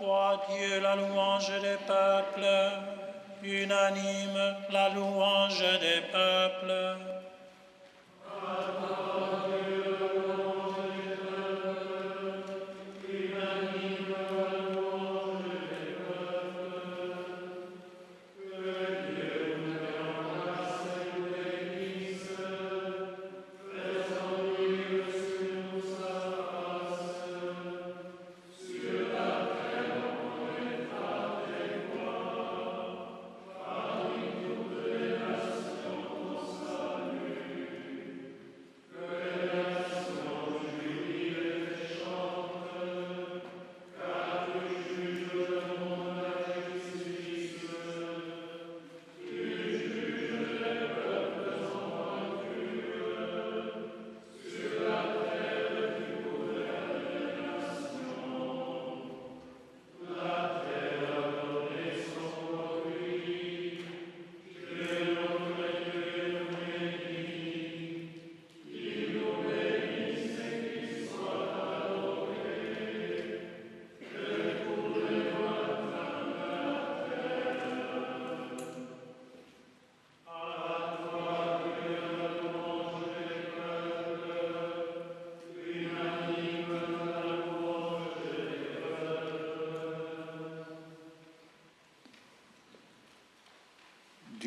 Toi, Dieu, la louange des peuples, unanime la louange des peuples.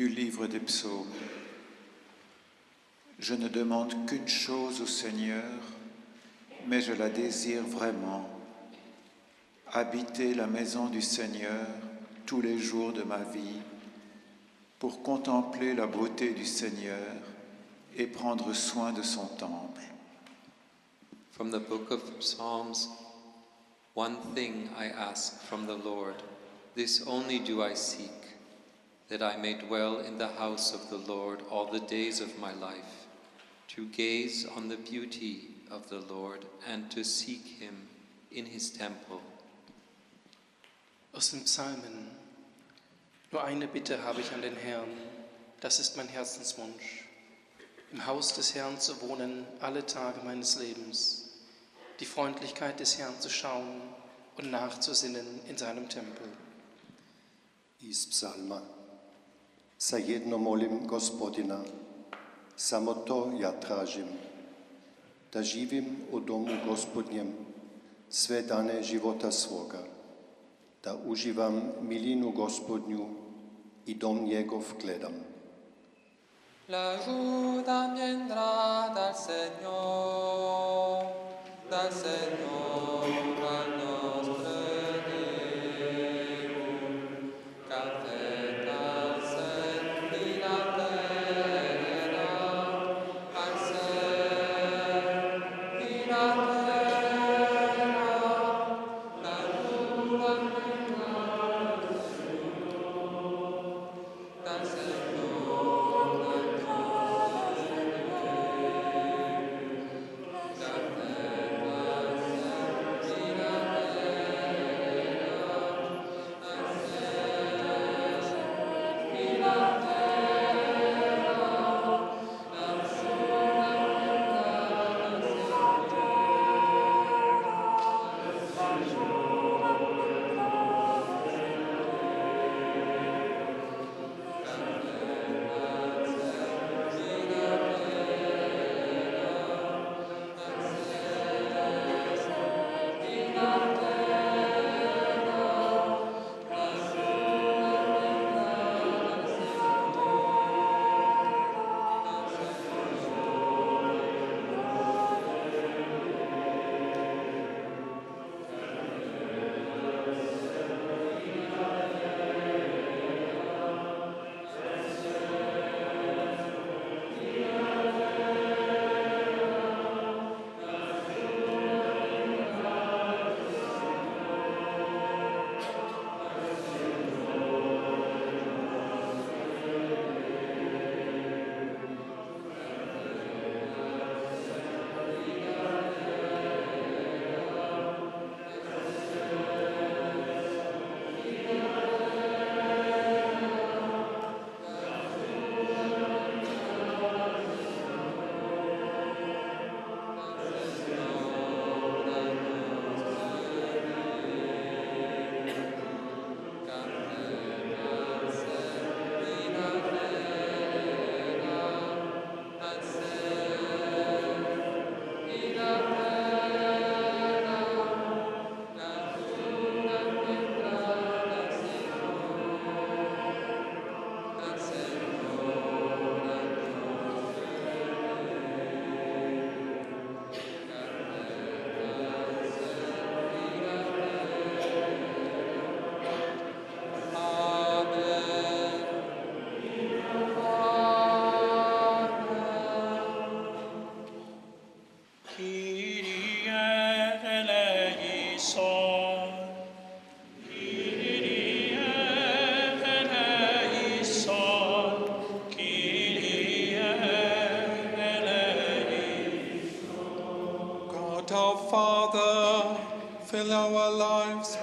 Du livre des psaumes. Je ne demande qu'une chose au Seigneur, mais je la désire vraiment. Habiter la maison du Seigneur tous les jours de ma vie pour contempler la beauté du Seigneur et prendre soin de son temple. From the book of Psalms One thing I ask from the Lord, this only do I seek, that I may dwell in the house of the Lord all the days of my life, to gaze on the beauty of the Lord and to seek him in his temple. Aus den Psalmen. Nur eine Bitte habe ich an den Herrn, das ist mein Herzenswunsch, im Haus des Herrn zu wohnen alle Tage meines Lebens, die Freundlichkeit des Herrn zu schauen und nachzusinnen in seinem Tempel. Iz psalma. Sa jedno molim gospodina, samo to ja tražim, da živim u domu gospodnjem sve dane života svoga, da uživam milinu gospodnju i dom njegov gledam. L'aiuta viendrà dal Señor, dal Señor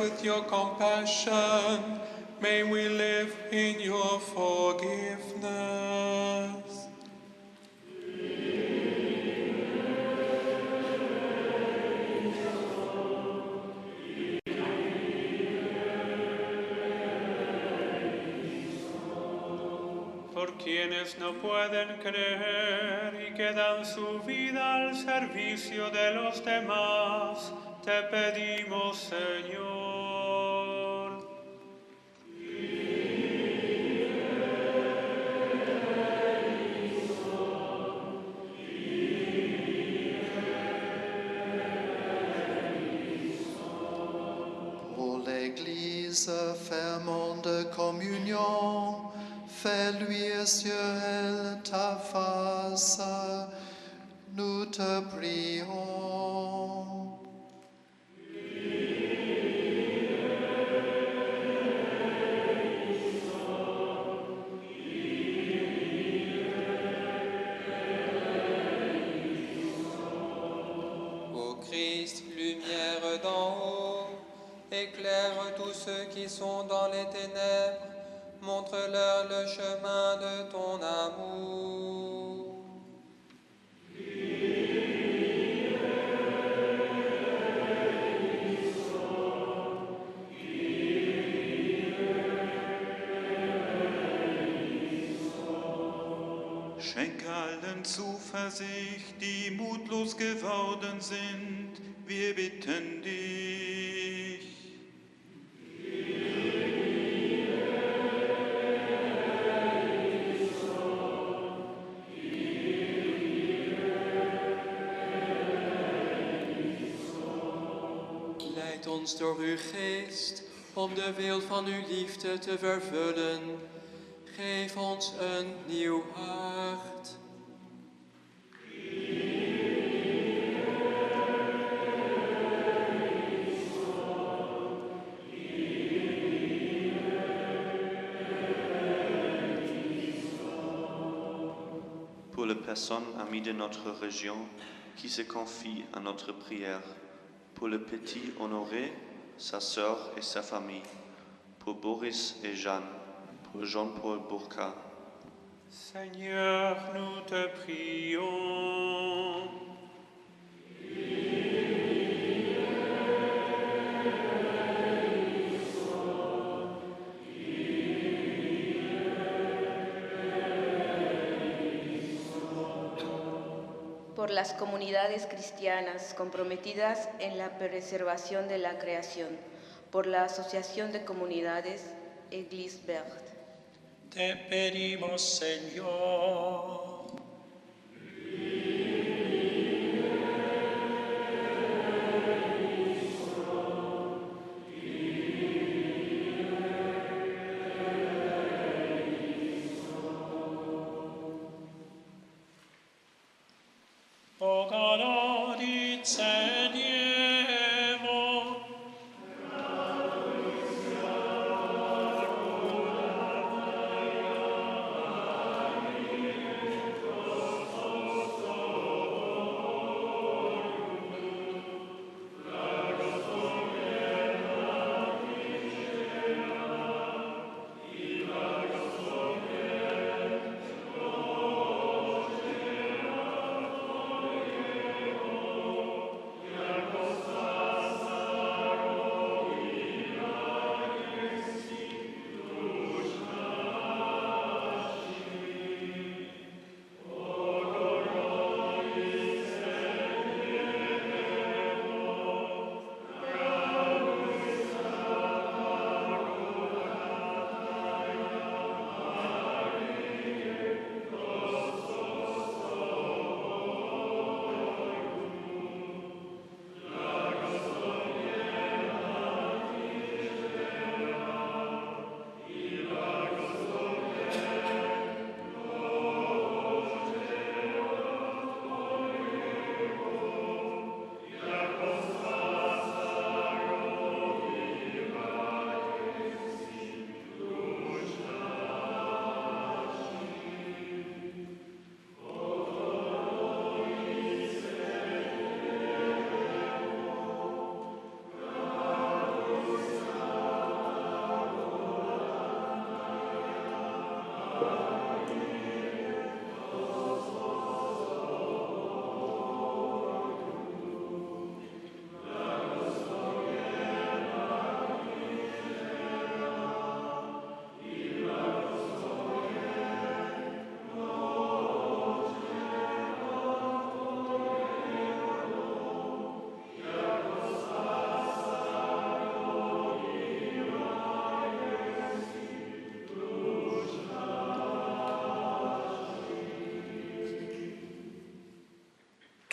with your compassion. May we live in your forgiveness. por quienes no pueden creer y que dan su vida al servicio de los demás, te pedimos, Señor. l'Église fermement de communion, fais luire sur elle ta face, nous te prions. Sont dans les ténèbres, montre-leur le chemin de ton amour. Schenk allen Zuversicht, die mutlos geworden sind, wir bitten dich. Leid ons door uw geest om de wil van uw liefde te vervullen. Geef ons een nieuw hart. Pour les personnes amies de notre région qui se confient à notre prière, pour le petit Honoré, sa sœur et sa famille, pour Boris et Jeanne, pour Jean-Paul Bourca, Seigneur, nous te prions. Por las comunidades cristianas comprometidas en la preservación de la creación, por la Asociación de Comunidades Église Verte. Te pedimos, Señor.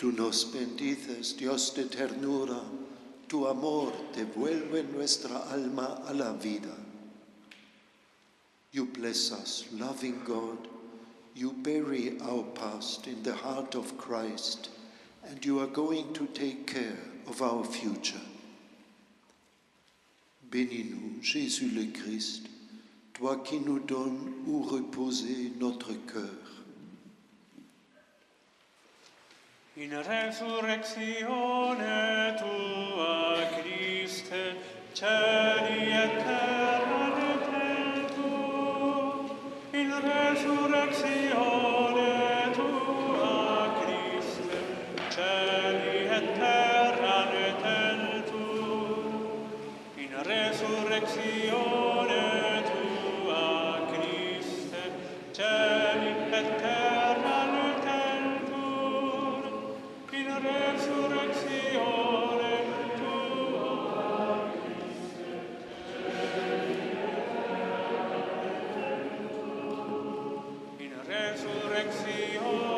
Tú nos bendices, Dios de ternura, tu amor devuelve nuestra alma a la vida. You bless us, loving God. You bury our past in the heart of Christ, and you are going to take care of our future. Bénis-nous, Jésus le Christ, toi qui nous donnes où reposer notre cœur. in resurrectione tua, Christe, celi et terra repleto, in resurrectione tua, Christe, celi et terra repleto, in resurrectione resurrección.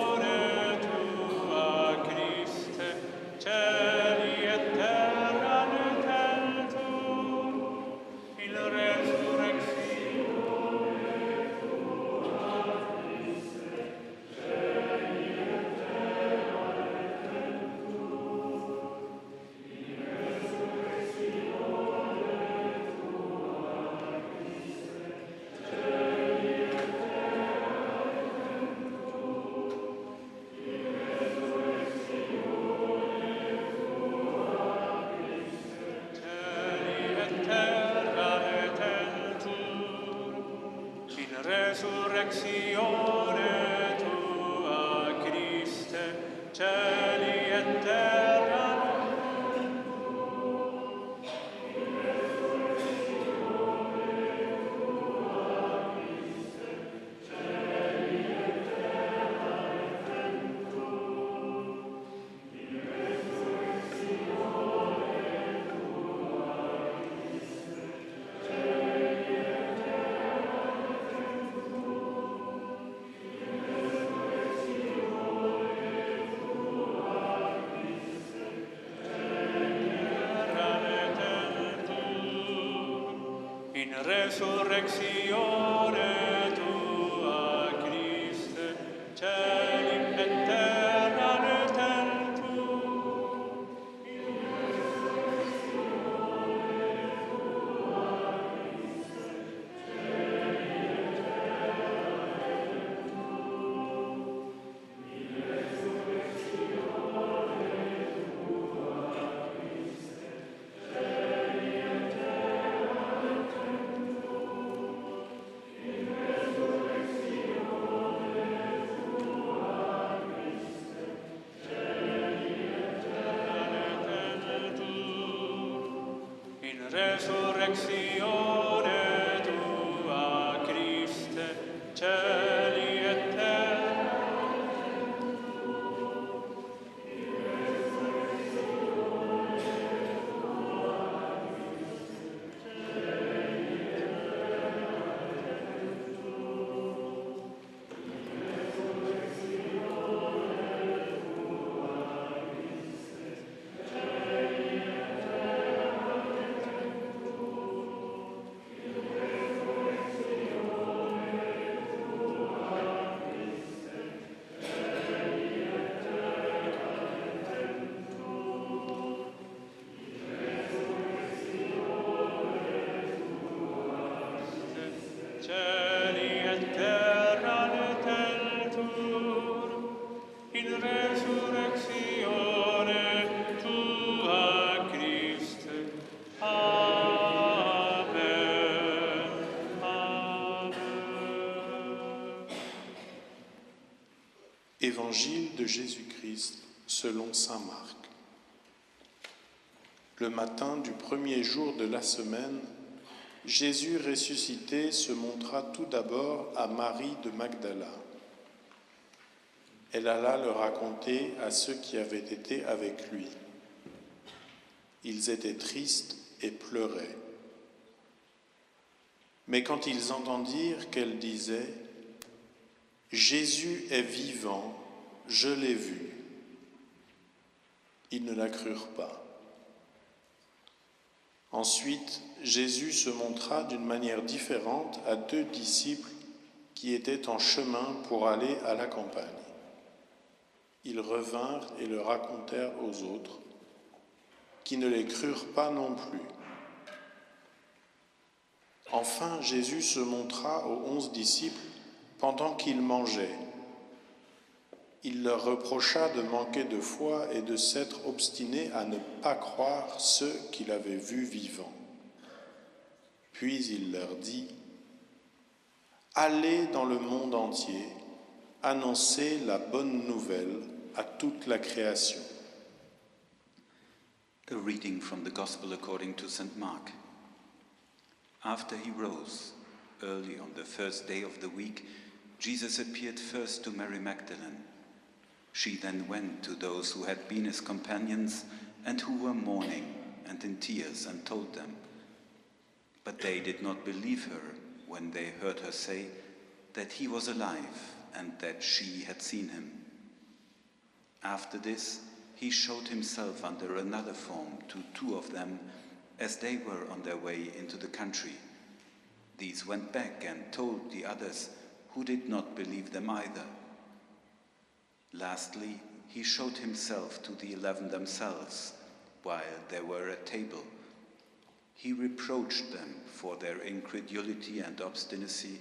resurrección. resurrección. De Jésus-Christ selon Saint Marc. Le matin du premier jour de la semaine, Jésus ressuscité se montra tout d'abord à Marie de Magdala. Elle alla le raconter à ceux qui avaient été avec lui. Ils étaient tristes et pleuraient. Mais quand ils entendirent qu'elle disait Jésus est vivant, je l'ai vu, Ils ne la crurent pas. Ensuite, Jésus se montra d'une manière différente à deux disciples qui étaient en chemin pour aller à la campagne. Ils revinrent et le racontèrent aux autres, qui ne les crurent pas non plus. Enfin, Jésus se montra aux onze disciples pendant qu'ils mangeaient. Il leur reprocha de manquer de foi et de s'être obstinés à ne pas croire ceux qu'il avait vus vivants. Puis il leur dit, Allez dans le monde entier, annoncez la bonne nouvelle à toute la création. Reading from the Gospel according to. After he rose, early on the first day of the week, Jesus appeared first to Mary Magdalene. She then went to those who had been his companions and who were mourning and in tears and told them. But they did not believe her when they heard her say that he was alive and that she had seen him. After this, he showed himself under another form to two of them as they were on their way into the country. These went back and told the others who did not believe them either. Lastly, he showed himself to the eleven themselves while they were at table. He reproached them for their incredulity and obstinacy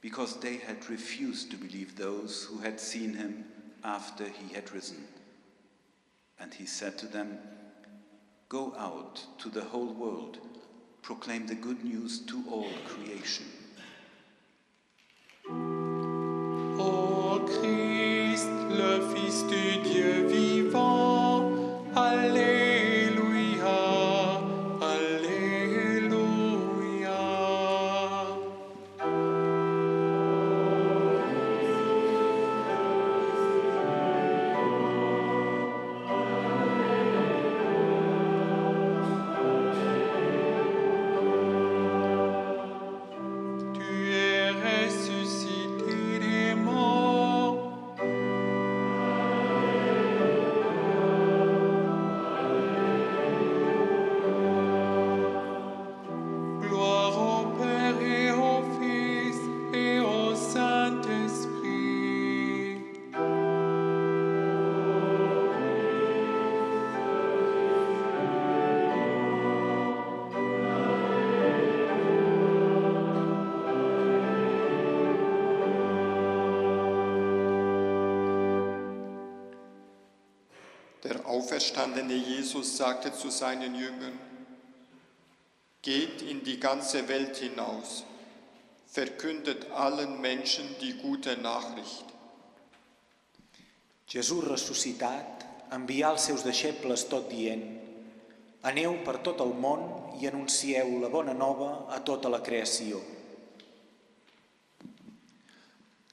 because they had refused to believe those who had seen him after he had risen. And he said to them, Go out to the whole world, proclaim the good news to all creation. Auferstandene Jesus sagte zu seinen Jüngern, Geht in die ganze Welt hinaus, verkündet allen Menschen die gute Nachricht. Jesús ressuscitat envià els seus deixebles tot dient Aneu per tot el món i anuncieu la bona nova a tota la creació.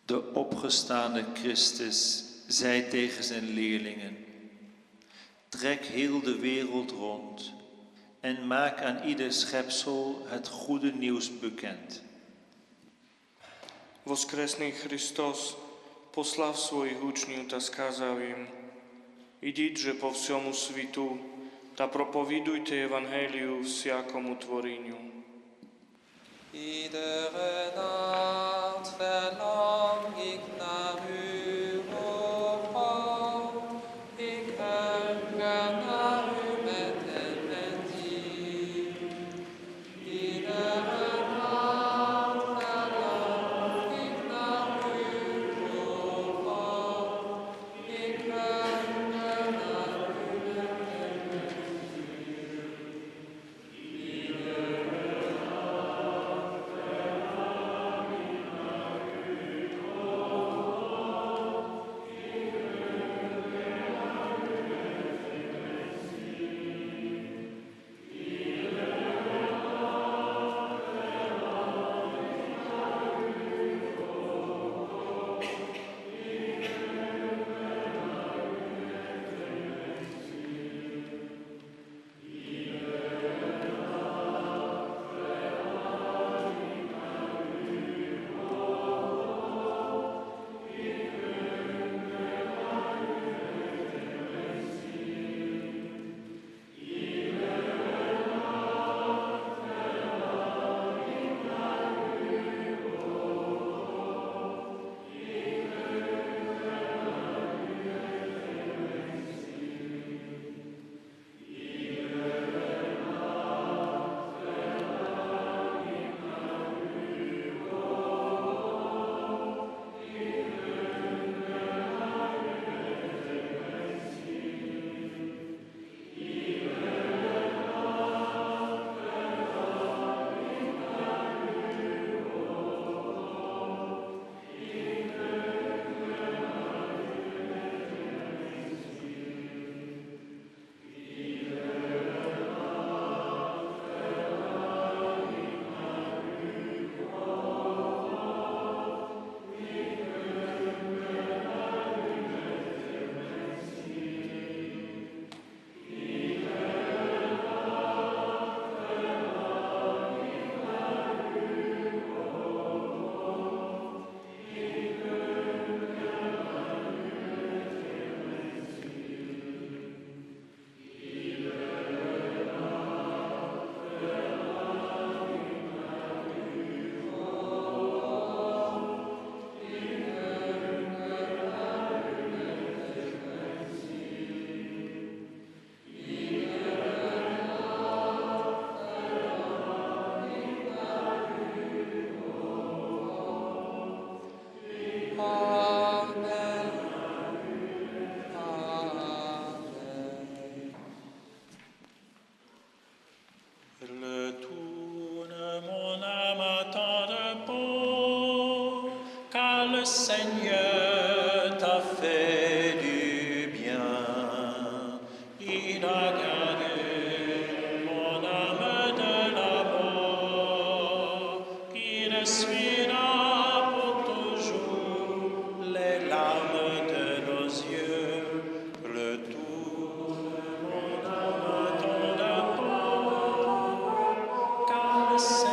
De opgestane Christus zei tegen zijn leerlingen: Trek heel de wereld rond en maak aan ieder schepsel het goede nieuws bekend. Voskresný Hristos poslal svojich učňov a skázal im, idite, že po všemu svitu, ta propovidujte evangeliu vsiakomu tvoriniu. Ide renát, velo, say.